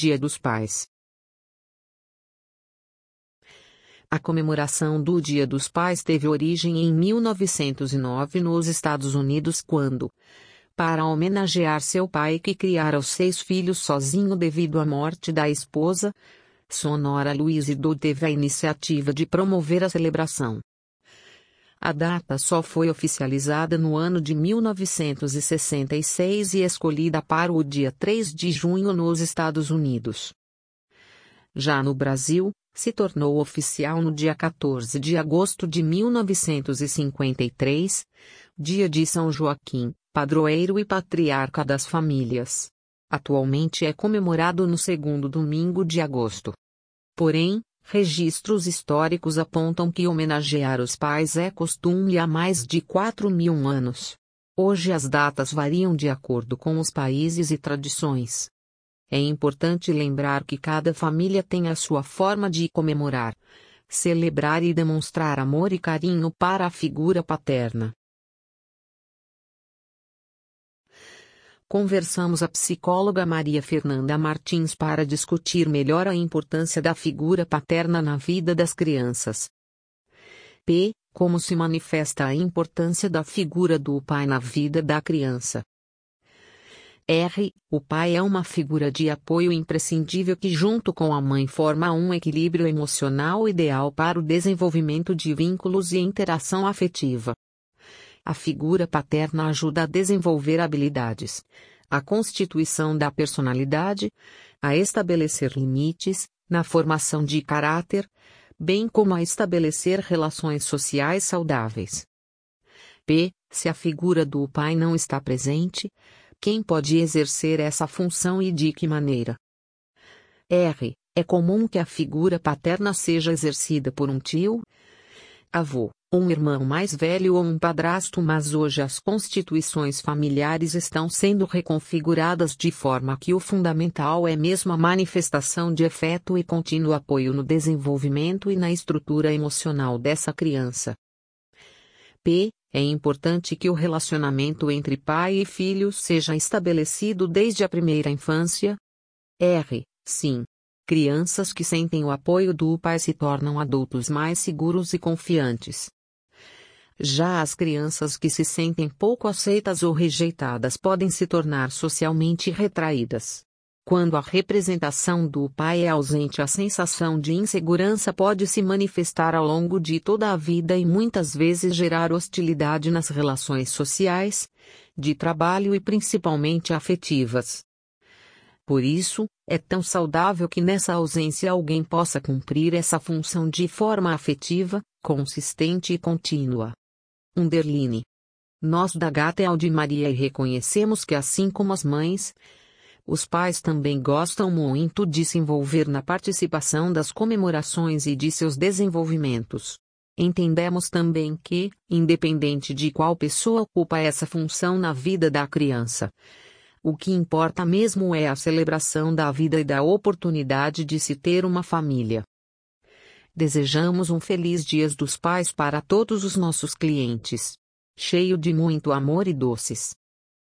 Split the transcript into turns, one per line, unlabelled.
Dia dos Pais. A comemoração do Dia dos Pais teve origem em 1909 nos Estados Unidos quando, para homenagear seu pai que criara os seis filhos sozinho devido à morte da esposa, Sonora Louise Do teve a iniciativa de promover a celebração. A data só foi oficializada no ano de 1966 e escolhida para o dia 3 de junho nos Estados Unidos. Já no Brasil, se tornou oficial no dia 14 de agosto de 1953, dia de São Joaquim, padroeiro e patriarca das famílias. Atualmente é comemorado no segundo domingo de agosto. Porém, registros históricos apontam que homenagear os pais é costume há mais de 4 mil anos. Hoje as datas variam de acordo com os países e tradições. É importante lembrar que cada família tem a sua forma de comemorar, celebrar e demonstrar amor e carinho para a figura paterna. Conversamos a psicóloga Maria Fernanda Martins para discutir melhor a importância da figura paterna na vida das crianças. P. Como se manifesta a importância da figura do pai na vida da criança. R. O pai é uma figura de apoio imprescindível que, junto com a mãe, forma um equilíbrio emocional ideal para o desenvolvimento de vínculos e interação afetiva. A figura paterna ajuda a desenvolver habilidades, a constituição da personalidade, a estabelecer limites, na formação de caráter, bem como a estabelecer relações sociais saudáveis. P. Se a figura do pai não está presente, quem pode exercer essa função e de que maneira? R. É comum que a figura paterna seja exercida por um tio, avô, um irmão mais velho ou um padrasto, mas hoje as constituições familiares estão sendo reconfiguradas de forma que o fundamental é mesmo a manifestação de afeto e contínuo apoio no desenvolvimento e na estrutura emocional dessa criança. P. É importante que o relacionamento entre pai e filho seja estabelecido desde a primeira infância. R. Sim. Crianças que sentem o apoio do pai se tornam adultos mais seguros e confiantes. Já as crianças que se sentem pouco aceitas ou rejeitadas podem se tornar socialmente retraídas. Quando a representação do pai é ausente, a sensação de insegurança pode se manifestar ao longo de toda a vida e muitas vezes gerar hostilidade nas relações sociais, de trabalho e principalmente afetivas. Por isso, é tão saudável que nessa ausência alguém possa cumprir essa função de forma afetiva, consistente e contínua. Underline. Nós da Gata de Maria reconhecemos que assim como as mães, os pais também gostam muito de se envolver na participação das comemorações e de seus desenvolvimentos. Entendemos também que, independente de qual pessoa ocupa essa função na vida da criança, o que importa mesmo é a celebração da vida e da oportunidade de se ter uma família. Desejamos um feliz Dias dos Pais para todos os nossos clientes. Cheio de muito amor e doces.